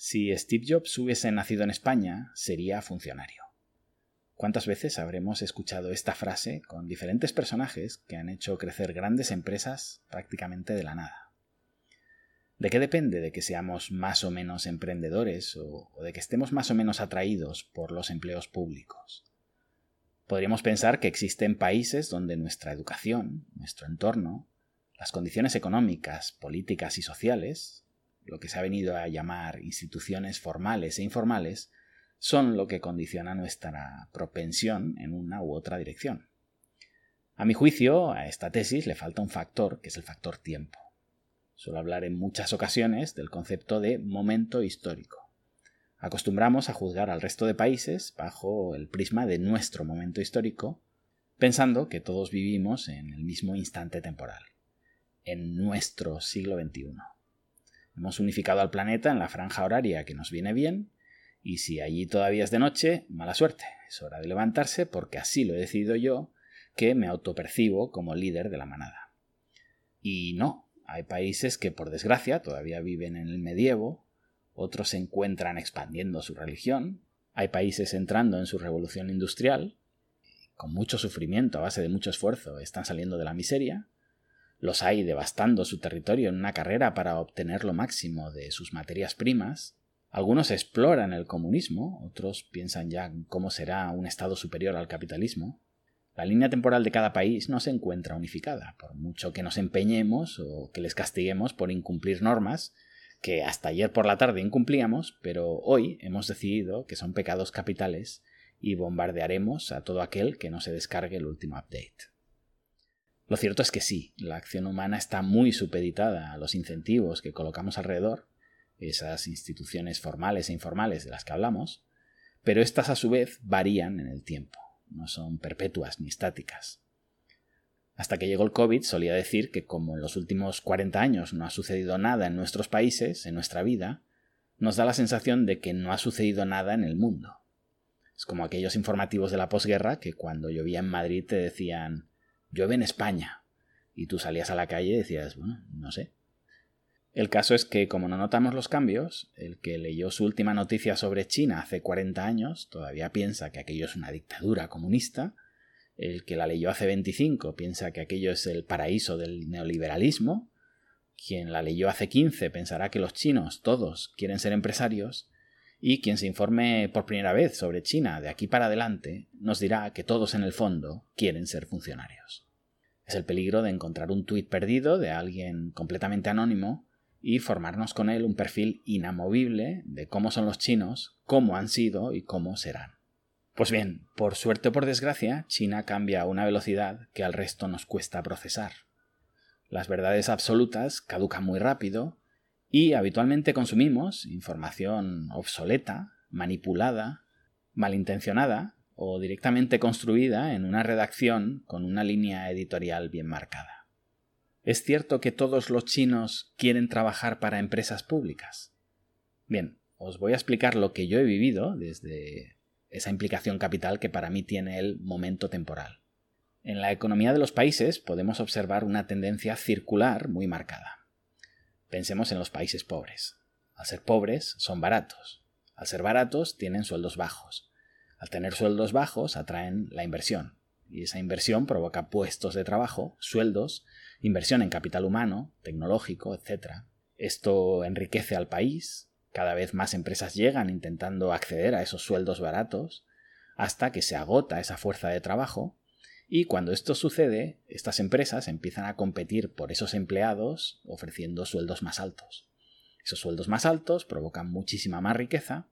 Si Steve Jobs hubiese nacido en España, sería funcionario. ¿Cuántas veces habremos escuchado esta frase con diferentes personajes que han hecho crecer grandes empresas prácticamente de la nada? ¿De qué depende de que seamos más o menos emprendedores o, de que estemos más o menos atraídos por los empleos públicos? Podríamos pensar que existen países donde nuestra educación, nuestro entorno, las condiciones económicas, políticas y sociales, lo que se ha venido a llamar instituciones formales e informales, son lo que condiciona nuestra propensión en una u otra dirección. A mi juicio, a esta tesis le falta un factor, que es el factor tiempo. Suelo hablar en muchas ocasiones del concepto de momento histórico. Acostumbramos a juzgar al resto de países bajo el prisma de nuestro momento histórico, pensando que todos vivimos en el mismo instante temporal, en nuestro siglo XXI. Hemos unificado al planeta en la franja horaria que nos viene bien, y si allí todavía es de noche, mala suerte. Es hora de levantarse porque así lo he decidido yo, que me autopercibo como líder de la manada. Y no, hay países que por desgracia todavía viven en el medievo, otros se encuentran expandiendo su religión, hay países entrando en su revolución industrial, con mucho sufrimiento a base de mucho esfuerzo están saliendo de la miseria, los hay devastando su territorio en una carrera para obtener lo máximo de sus materias primas. Algunos exploran el comunismo, otros piensan ya cómo será un Estado superior al capitalismo. La línea temporal de cada país no se encuentra unificada, por mucho que nos empeñemos o que les castiguemos por incumplir normas que hasta ayer por la tarde incumplíamos, pero hoy hemos decidido que son pecados capitales y bombardearemos a todo aquel que no se descargue el último update. Lo cierto es que sí, la acción humana está muy supeditada a los incentivos que colocamos alrededor, esas instituciones formales e informales de las que hablamos, pero estas a su vez varían en el tiempo, no son perpetuas ni estáticas. Hasta que llegó el COVID solía decir que como en los últimos 40 años no ha sucedido nada en nuestros países, en nuestra vida, nos da la sensación de que no ha sucedido nada en el mundo. Es como aquellos informativos de la posguerra que cuando llovía en Madrid te decían llueve en España. Y tú salías a la calle y decías, bueno, no sé. El caso es que, como no notamos los cambios, el que leyó su última noticia sobre China hace 40 años todavía piensa que aquello es una dictadura comunista, el que la leyó hace 25 piensa que aquello es el paraíso del neoliberalismo, quien la leyó hace 15 pensará que los chinos todos quieren ser empresarios, y quien se informe por primera vez sobre China de aquí para adelante nos dirá que todos en el fondo quieren ser funcionarios. Es el peligro de encontrar un tuit perdido de alguien completamente anónimo y formarnos con él un perfil inamovible de cómo son los chinos, cómo han sido y cómo serán. Pues bien, por suerte o por desgracia, China cambia a una velocidad que al resto nos cuesta procesar. Las verdades absolutas caducan muy rápido y habitualmente consumimos información obsoleta, manipulada, malintencionada o directamente construida en una redacción con una línea editorial bien marcada. ¿Es cierto que todos los chinos quieren trabajar para empresas públicas? Bien, os voy a explicar lo que yo he vivido desde esa implicación capital que para mí tiene el momento temporal. En la economía de los países podemos observar una tendencia circular muy marcada. Pensemos en los países pobres. Al ser pobres, son baratos. Al ser baratos, tienen sueldos bajos. Al tener sueldos bajos, atraen la inversión. Y esa inversión provoca puestos de trabajo, sueldos, inversión en capital humano, tecnológico, etc. Esto enriquece al país. Cada vez más empresas llegan intentando acceder a esos sueldos baratos, hasta que se agota esa fuerza de trabajo y cuando esto sucede, estas empresas empiezan a competir por esos empleados ofreciendo sueldos más altos. Esos sueldos más altos provocan muchísima más riqueza,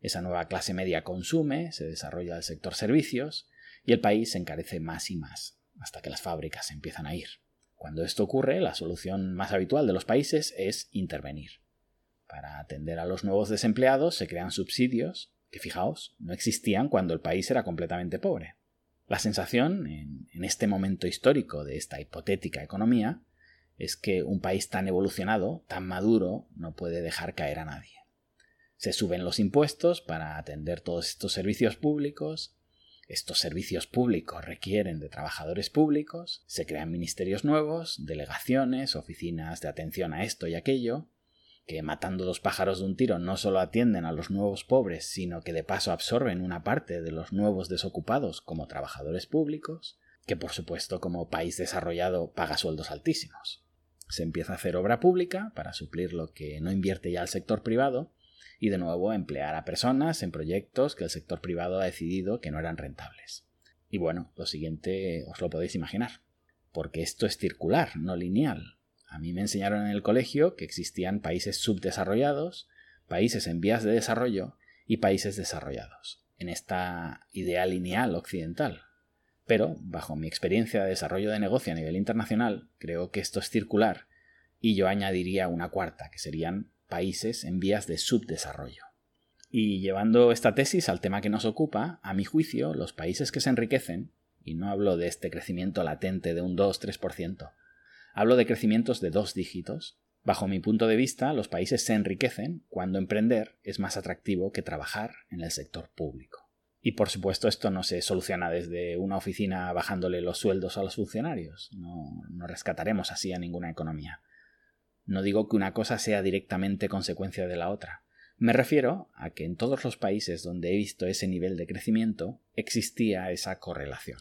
esa nueva clase media consume, se desarrolla el sector servicios y el país se encarece más y más, hasta que las fábricas empiezan a ir. Cuando esto ocurre, la solución más habitual de los países es intervenir. Para atender a los nuevos desempleados se crean subsidios que, fijaos, no existían cuando el país era completamente pobre. La sensación, en, este momento histórico de esta hipotética economía, es que un país tan evolucionado, tan maduro, no puede dejar caer a nadie. Se suben los impuestos para atender todos estos servicios públicos, estos servicios públicos requieren de trabajadores públicos, se crean ministerios nuevos, delegaciones, oficinas de atención a esto y aquello, que matando dos pájaros de un tiro no solo atienden a los nuevos pobres, sino que de paso absorben una parte de los nuevos desocupados como trabajadores públicos, que por supuesto como país desarrollado paga sueldos altísimos. Se empieza a hacer obra pública para suplir lo que no invierte ya el sector privado y de nuevo emplear a personas en proyectos que el sector privado ha decidido que no eran rentables. Y bueno, lo siguiente os lo podéis imaginar, porque esto es circular, no lineal. A mí me enseñaron en el colegio que existían países subdesarrollados, países en vías de desarrollo y países desarrollados, en esta idea lineal occidental, pero, bajo mi experiencia de desarrollo de negocio a nivel internacional, creo que esto es circular y yo añadiría una cuarta, que serían países en vías de subdesarrollo. Y llevando esta tesis al tema que nos ocupa, a mi juicio, los países que se enriquecen, y no hablo de este crecimiento latente de un 2-3%, hablo de crecimientos de dos dígitos, bajo mi punto de vista, los países se enriquecen cuando emprender es más atractivo que trabajar en el sector público. Y por supuesto esto no se soluciona desde una oficina bajándole los sueldos a los funcionarios. No, no rescataremos así a ninguna economía. No digo que una cosa sea directamente consecuencia de la otra. Me refiero a que en todos los países donde he visto ese nivel de crecimiento existía esa correlación.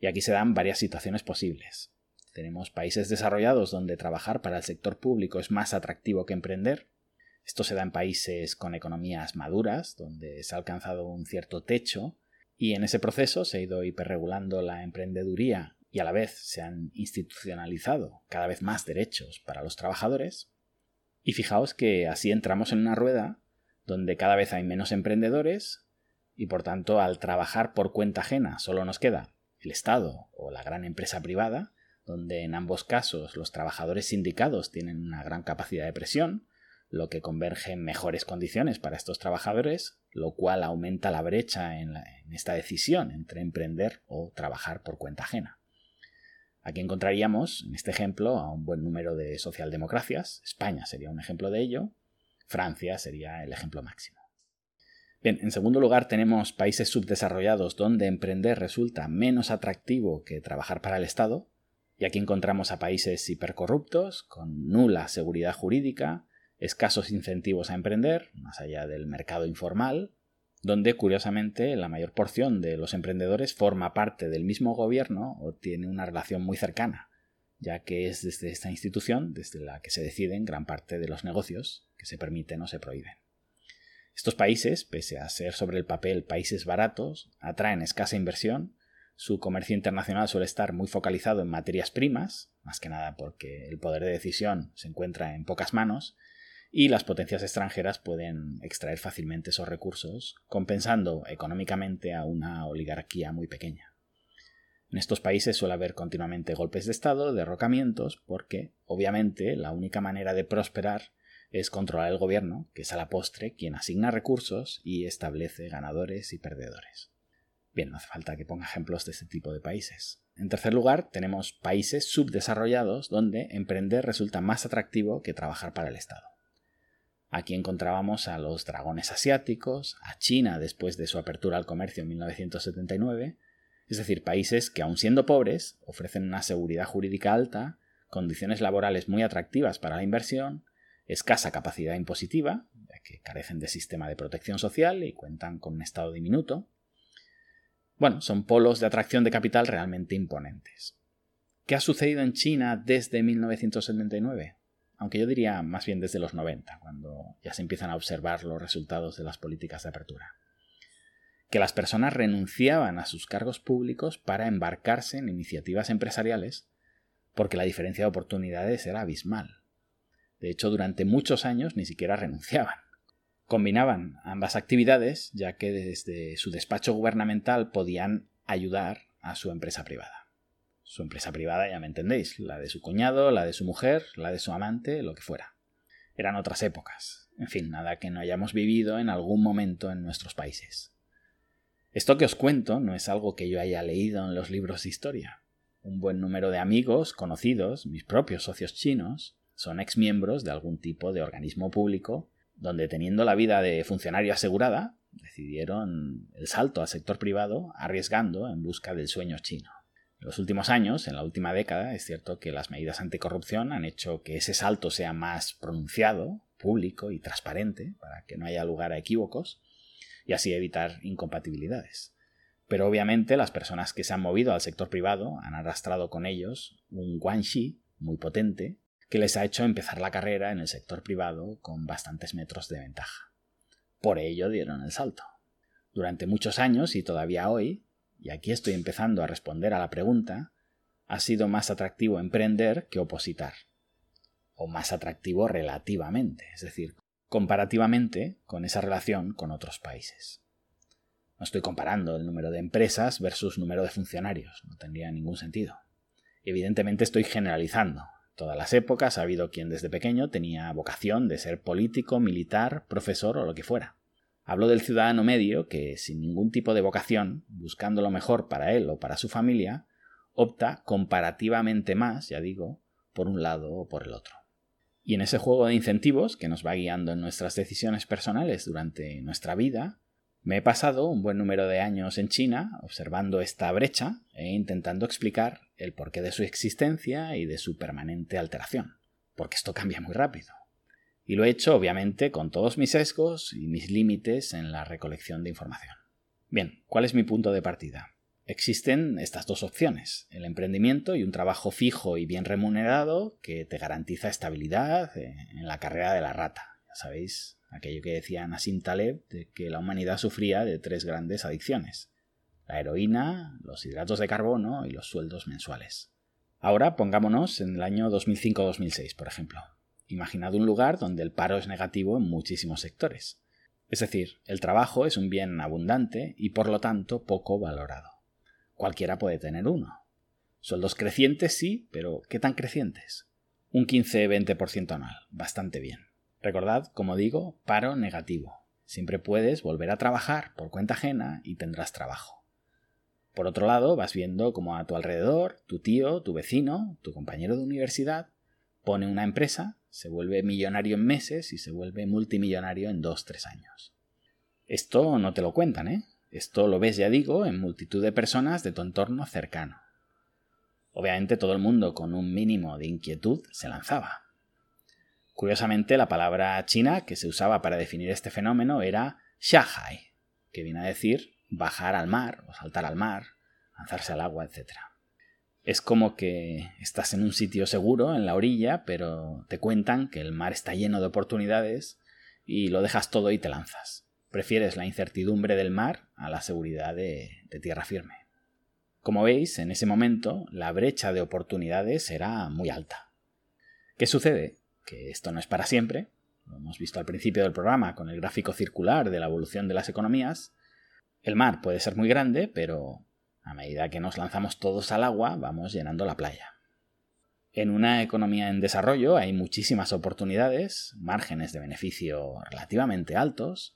Y aquí se dan varias situaciones posibles. Tenemos países desarrollados donde trabajar para el sector público es más atractivo que emprender, esto se da en países con economías maduras, donde se ha alcanzado un cierto techo, y en ese proceso se ha ido hiperregulando la emprendeduría y a la vez se han institucionalizado cada vez más derechos para los trabajadores. Y fijaos que así entramos en una rueda donde cada vez hay menos emprendedores y por tanto al trabajar por cuenta ajena solo nos queda el Estado o la gran empresa privada, donde en ambos casos los trabajadores sindicados tienen una gran capacidad de presión, lo que converge en mejores condiciones para estos trabajadores, lo cual aumenta la brecha en, esta decisión entre emprender o trabajar por cuenta ajena. Aquí encontraríamos, en este ejemplo, a un buen número de socialdemocracias. España sería un ejemplo de ello. Francia sería el ejemplo máximo. Bien, en segundo lugar tenemos países subdesarrollados donde emprender resulta menos atractivo que trabajar para el Estado. Y aquí encontramos a países hipercorruptos, con nula seguridad jurídica, escasos incentivos a emprender, más allá del mercado informal, donde curiosamente la mayor porción de los emprendedores forma parte del mismo gobierno o tiene una relación muy cercana, ya que es desde esta institución desde la que se deciden gran parte de los negocios que se permiten o se prohíben. Estos países, pese a ser sobre el papel países baratos, atraen escasa inversión, su comercio internacional suele estar muy focalizado en materias primas, más que nada porque el poder de decisión se encuentra en pocas manos, y las potencias extranjeras pueden extraer fácilmente esos recursos, compensando económicamente a una oligarquía muy pequeña. En estos países suele haber continuamente golpes de Estado, derrocamientos, porque, obviamente, la única manera de prosperar es controlar el gobierno, que es a la postre quien asigna recursos y establece ganadores y perdedores. Bien, no hace falta que ponga ejemplos de este tipo de países. En tercer lugar, tenemos países subdesarrollados donde emprender resulta más atractivo que trabajar para el Estado. Aquí encontrábamos a los dragones asiáticos, a China después de su apertura al comercio en 1979, es decir, países que aun siendo pobres ofrecen una seguridad jurídica alta, condiciones laborales muy atractivas para la inversión, escasa capacidad impositiva, ya que carecen de sistema de protección social y cuentan con un Estado diminuto. Bueno, son polos de atracción de capital realmente imponentes. ¿Qué ha sucedido en China desde 1979? aunque yo diría más bien desde los 90, cuando ya se empiezan a observar los resultados de las políticas de apertura. Que las personas renunciaban a sus cargos públicos para embarcarse en iniciativas empresariales porque la diferencia de oportunidades era abismal. De hecho, durante muchos años ni siquiera renunciaban. Combinaban ambas actividades ya que desde su despacho gubernamental podían ayudar a su empresa privada su empresa privada, ya me entendéis, la de su cuñado, la de su mujer, la de su amante, lo que fuera. Eran otras épocas, en fin, nada que no hayamos vivido en algún momento en nuestros países. Esto que os cuento no es algo que yo haya leído en los libros de historia. Un buen número de amigos, conocidos, mis propios socios chinos, son exmiembros de algún tipo de organismo público donde teniendo la vida de funcionario asegurada, decidieron el salto al sector privado arriesgando en busca del sueño chino En los últimos años, en la última década, es cierto que las medidas anticorrupción han hecho que ese salto sea más pronunciado, público y transparente, para que no haya lugar a equívocos, y así evitar incompatibilidades. Pero obviamente las personas que se han movido al sector privado han arrastrado con ellos un guanxi muy potente que les ha hecho empezar la carrera en el sector privado con bastantes metros de ventaja. Por ello dieron el salto. Durante muchos años y todavía hoy, y aquí estoy empezando a responder a la pregunta, ha sido más atractivo emprender que opositar. O más atractivo relativamente, es decir, comparativamente con esa relación con otros países. No estoy comparando el número de empresas versus número de funcionarios, no tendría ningún sentido. Evidentemente estoy generalizando. Todas las épocas ha habido quien desde pequeño tenía vocación de ser político, militar, profesor o lo que fuera. Hablo del ciudadano medio que, sin ningún tipo de vocación, buscando lo mejor para él o para su familia, opta comparativamente más, ya digo, por un lado o por el otro. Y en ese juego de incentivos que nos va guiando en nuestras decisiones personales durante nuestra vida, me he pasado un buen número de años en China observando esta brecha e intentando explicar el porqué de su existencia y de su permanente alteración, porque esto cambia muy rápido. Y lo he hecho, obviamente, con todos mis sesgos y mis límites en la recolección de información. Bien, ¿cuál es mi punto de partida? Existen estas dos opciones, el emprendimiento y un trabajo fijo y bien remunerado que te garantiza estabilidad en la carrera de la rata. Ya sabéis, aquello que decía Nassim Taleb de que la humanidad sufría de tres grandes adicciones. La heroína, los hidratos de carbono y los sueldos mensuales. Ahora pongámonos en el año 2005-2006, por ejemplo. Imaginad un lugar donde el paro es negativo en muchísimos sectores. Es decir, el trabajo es un bien abundante y por lo tanto poco valorado. Cualquiera puede tener uno. Sueldos crecientes sí, pero ¿qué tan crecientes? Un 15-20% anual, bastante bien. Recordad, como digo, paro negativo. Siempre puedes volver a trabajar por cuenta ajena y tendrás trabajo. Por otro lado, vas viendo como a tu alrededor, tu tío, tu vecino, tu compañero de universidad, pone una empresa se vuelve millonario en meses y se vuelve multimillonario en dos, tres años. Esto no te lo cuentan, ¿eh? Esto lo ves, ya digo, en multitud de personas de tu entorno cercano. Obviamente todo el mundo con un mínimo de inquietud se lanzaba. Curiosamente, la palabra china que se usaba para definir este fenómeno era Shanghai, que viene a decir bajar al mar o saltar al mar, lanzarse al agua, etc. Es como que estás en un sitio seguro, en la orilla, pero te cuentan que el mar está lleno de oportunidades y lo dejas todo y te lanzas. Prefieres la incertidumbre del mar a la seguridad de, tierra firme. Como veis, en ese momento la brecha de oportunidades era muy alta. ¿Qué sucede? Que esto no es para siempre. Lo hemos visto al principio del programa con el gráfico circular de la evolución de las economías. El mar puede ser muy grande, pero a medida que nos lanzamos todos al agua, vamos llenando la playa. En una economía en desarrollo hay muchísimas oportunidades, márgenes de beneficio relativamente altos,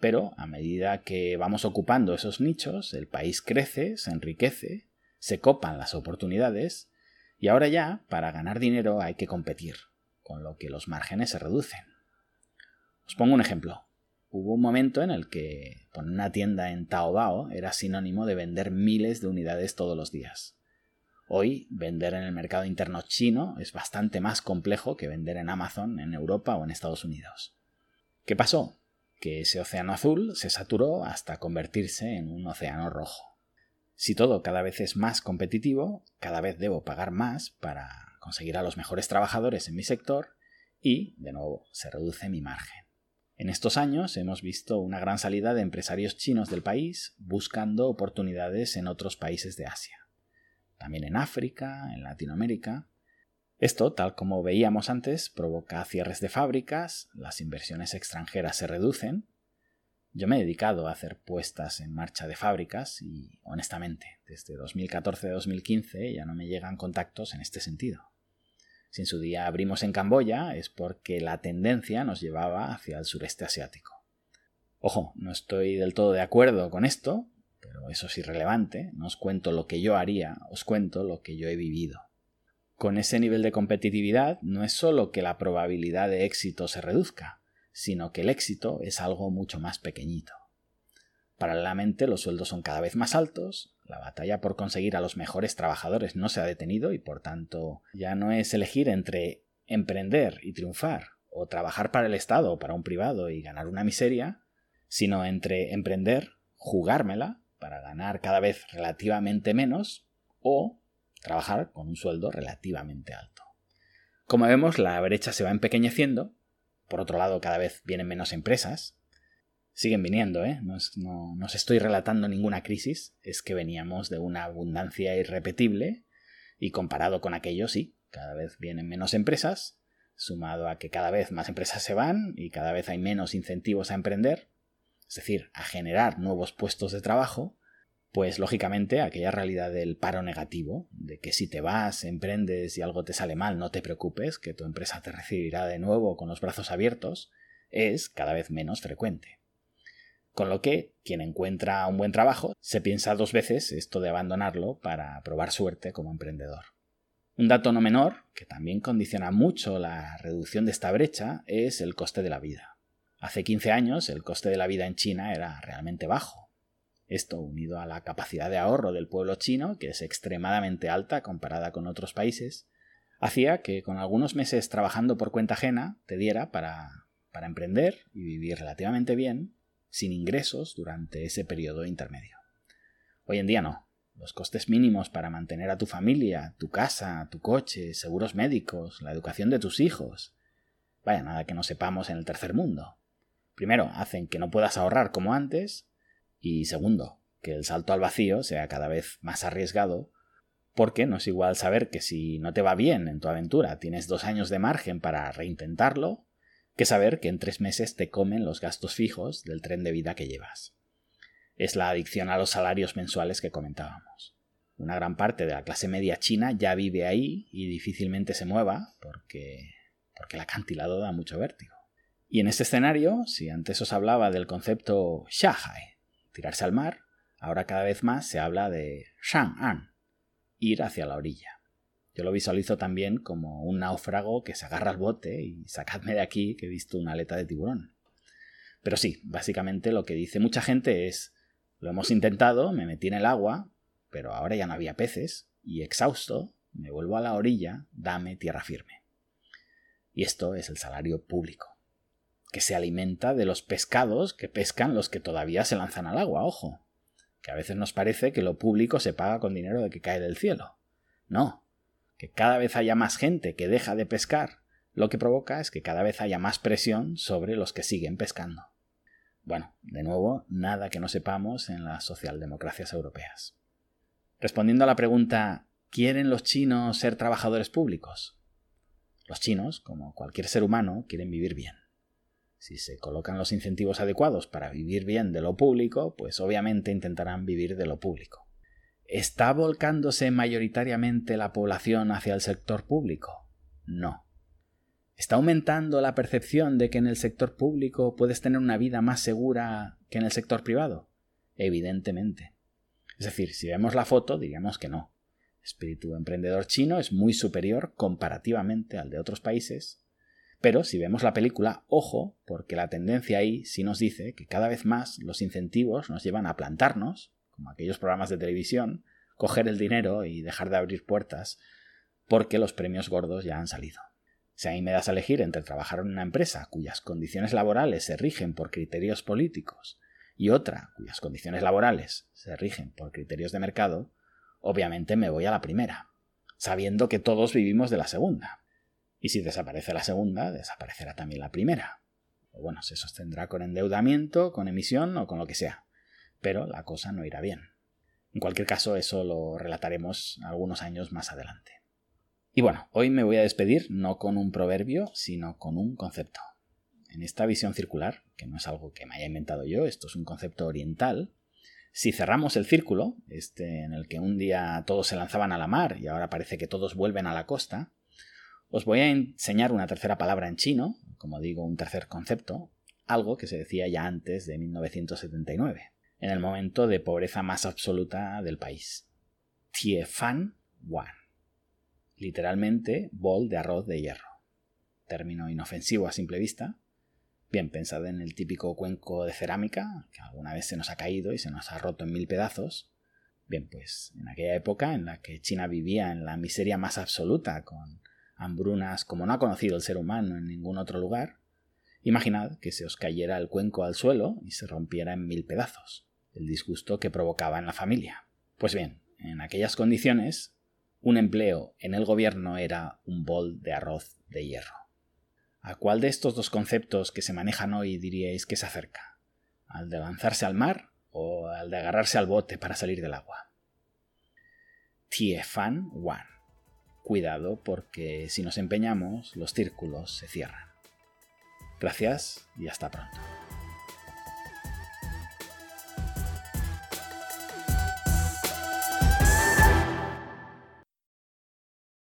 pero a medida que vamos ocupando esos nichos, el país crece, se enriquece, se copan las oportunidades, y ahora ya, para ganar dinero hay que competir, con lo que los márgenes se reducen. Os pongo un ejemplo. Hubo un momento en el que poner una tienda en Taobao era sinónimo de vender miles de unidades todos los días. Hoy, vender en el mercado interno chino es bastante más complejo que vender en Amazon en Europa o en Estados Unidos. ¿Qué pasó? Que ese océano azul se saturó hasta convertirse en un océano rojo. Si todo cada vez es más competitivo, cada vez debo pagar más para conseguir a los mejores trabajadores en mi sector y, de nuevo, se reduce mi margen. En estos años hemos visto una gran salida de empresarios chinos del país buscando oportunidades en otros países de Asia. También en África, en Latinoamérica. Esto, tal como veíamos antes, provoca cierres de fábricas, las inversiones extranjeras se reducen. Yo me he dedicado a hacer puestas en marcha de fábricas y, honestamente, desde 2014-2015 ya no me llegan contactos en este sentido. Si en su día abrimos en Camboya es porque la tendencia nos llevaba hacia el sureste asiático. Ojo, no estoy del todo de acuerdo con esto, pero eso es irrelevante, no os cuento lo que yo haría, os cuento lo que yo he vivido. Con ese nivel de competitividad no es solo que la probabilidad de éxito se reduzca, sino que el éxito es algo mucho más pequeñito. Paralelamente, los sueldos son cada vez más altos, la batalla por conseguir a los mejores trabajadores no se ha detenido y por tanto ya no es elegir entre emprender y triunfar o trabajar para el Estado o para un privado y ganar una miseria, sino entre emprender, jugármela para ganar cada vez relativamente menos o trabajar con un sueldo relativamente alto. Como vemos, la brecha se va empequeñeciendo, por otro lado cada vez vienen menos empresas, siguen viniendo, ¿eh? No, no, os estoy relatando ninguna crisis, es que veníamos de una abundancia irrepetible y comparado con aquello, sí, cada vez vienen menos empresas, sumado a que cada vez más empresas se van y cada vez hay menos incentivos a emprender, es decir, a generar nuevos puestos de trabajo, pues lógicamente aquella realidad del paro negativo, de que si te vas, emprendes y algo te sale mal, no te preocupes, que tu empresa te recibirá de nuevo con los brazos abiertos, es cada vez menos frecuente. Con lo que quien encuentra un buen trabajo se piensa dos veces esto de abandonarlo para probar suerte como emprendedor. Un dato no menor, que también condiciona mucho la reducción de esta brecha, es el coste de la vida. Hace 15 años el coste de la vida en China era realmente bajo. Esto, unido a la capacidad de ahorro del pueblo chino, que es extremadamente alta comparada con otros países, hacía que con algunos meses trabajando por cuenta ajena te diera para, para emprender y vivir relativamente bien sin ingresos durante ese periodo intermedio. Hoy en día no. Los costes mínimos para mantener a tu familia, tu casa, tu coche, seguros médicos, la educación de tus hijos. Vaya, nada que no sepamos en el tercer mundo. Primero, hacen que no puedas ahorrar como antes. Y segundo, que el salto al vacío sea cada vez más arriesgado, porque no es igual saber que si no te va bien en tu aventura tienes dos años de margen para reintentarlo, que saber que en tres meses te comen los gastos fijos del tren de vida que llevas. Es la adicción a los salarios mensuales que comentábamos. Una gran parte de la clase media china ya vive ahí y difícilmente se mueva porque, porque el acantilado da mucho vértigo. Y en este escenario, si antes os hablaba del concepto Shahai, tirarse al mar, ahora cada vez más se habla de Shang'an, ir hacia la orilla. Yo lo visualizo también como un náufrago que se agarra al bote y sacadme de aquí que he visto una aleta de tiburón. Pero sí, básicamente lo que dice mucha gente es lo hemos intentado, me metí en el agua, pero ahora ya no había peces, y exhausto, me vuelvo a la orilla, dame tierra firme. Y esto es el salario público, que se alimenta de los pescados que pescan los que todavía se lanzan al agua, ojo, que a veces nos parece que lo público se paga con dinero de que cae del cielo. No, que cada vez haya más gente que deja de pescar, lo que provoca es que cada vez haya más presión sobre los que siguen pescando. Bueno, de nuevo, nada que no sepamos en las socialdemocracias europeas. Respondiendo a la pregunta ¿quieren los chinos ser trabajadores públicos? Los chinos, como cualquier ser humano, quieren vivir bien. Si se colocan los incentivos adecuados para vivir bien de lo público, pues obviamente intentarán vivir de lo público. ¿Está volcándose mayoritariamente la población hacia el sector público? No. ¿Está aumentando la percepción de que en el sector público puedes tener una vida más segura que en el sector privado? Evidentemente. Es decir, si vemos la foto, diríamos que no. El espíritu emprendedor chino es muy superior comparativamente al de otros países, pero si vemos la película, ojo, porque la tendencia ahí sí nos dice que cada vez más los incentivos nos llevan a plantarnos, como aquellos programas de televisión, coger el dinero y dejar de abrir puertas, porque los premios gordos ya han salido. Si a mí me das a elegir entre trabajar en una empresa cuyas condiciones laborales se rigen por criterios políticos y otra cuyas condiciones laborales se rigen por criterios de mercado, obviamente me voy a la primera, sabiendo que todos vivimos de la segunda. Y si desaparece la segunda, desaparecerá también la primera. O bueno, se sostendrá con endeudamiento, con emisión o con lo que sea pero la cosa no irá bien. En cualquier caso, eso lo relataremos algunos años más adelante. Y bueno, hoy me voy a despedir no con un proverbio, sino con un concepto. En esta visión circular, que no es algo que me haya inventado yo, esto es un concepto oriental, si cerramos el círculo, este en el que un día todos se lanzaban a la mar y ahora parece que todos vuelven a la costa, os voy a enseñar una tercera palabra en chino, como digo, un tercer concepto, algo que se decía ya antes de 1979 en el momento de pobreza más absoluta del país. Tie Fan Wan. Literalmente, bol de arroz de hierro. Término inofensivo a simple vista, Bien, pensad en el típico cuenco de cerámica, que alguna vez se nos ha caído y se nos ha roto en mil pedazos. Bien, pues en aquella época en la que China vivía en la miseria más absoluta, con hambrunas como no ha conocido el ser humano en ningún otro lugar, imaginad que se os cayera el cuenco al suelo y se rompiera en mil pedazos, el disgusto que provocaba en la familia. Pues bien, en aquellas condiciones, un empleo en el gobierno era un bol de arroz de hierro. ¿A cuál de estos dos conceptos que se manejan hoy diríais que se acerca? ¿Al de lanzarse al mar o al de agarrarse al bote para salir del agua? Tiefan Wan. Cuidado porque si nos empeñamos los círculos se cierran. Gracias y hasta pronto.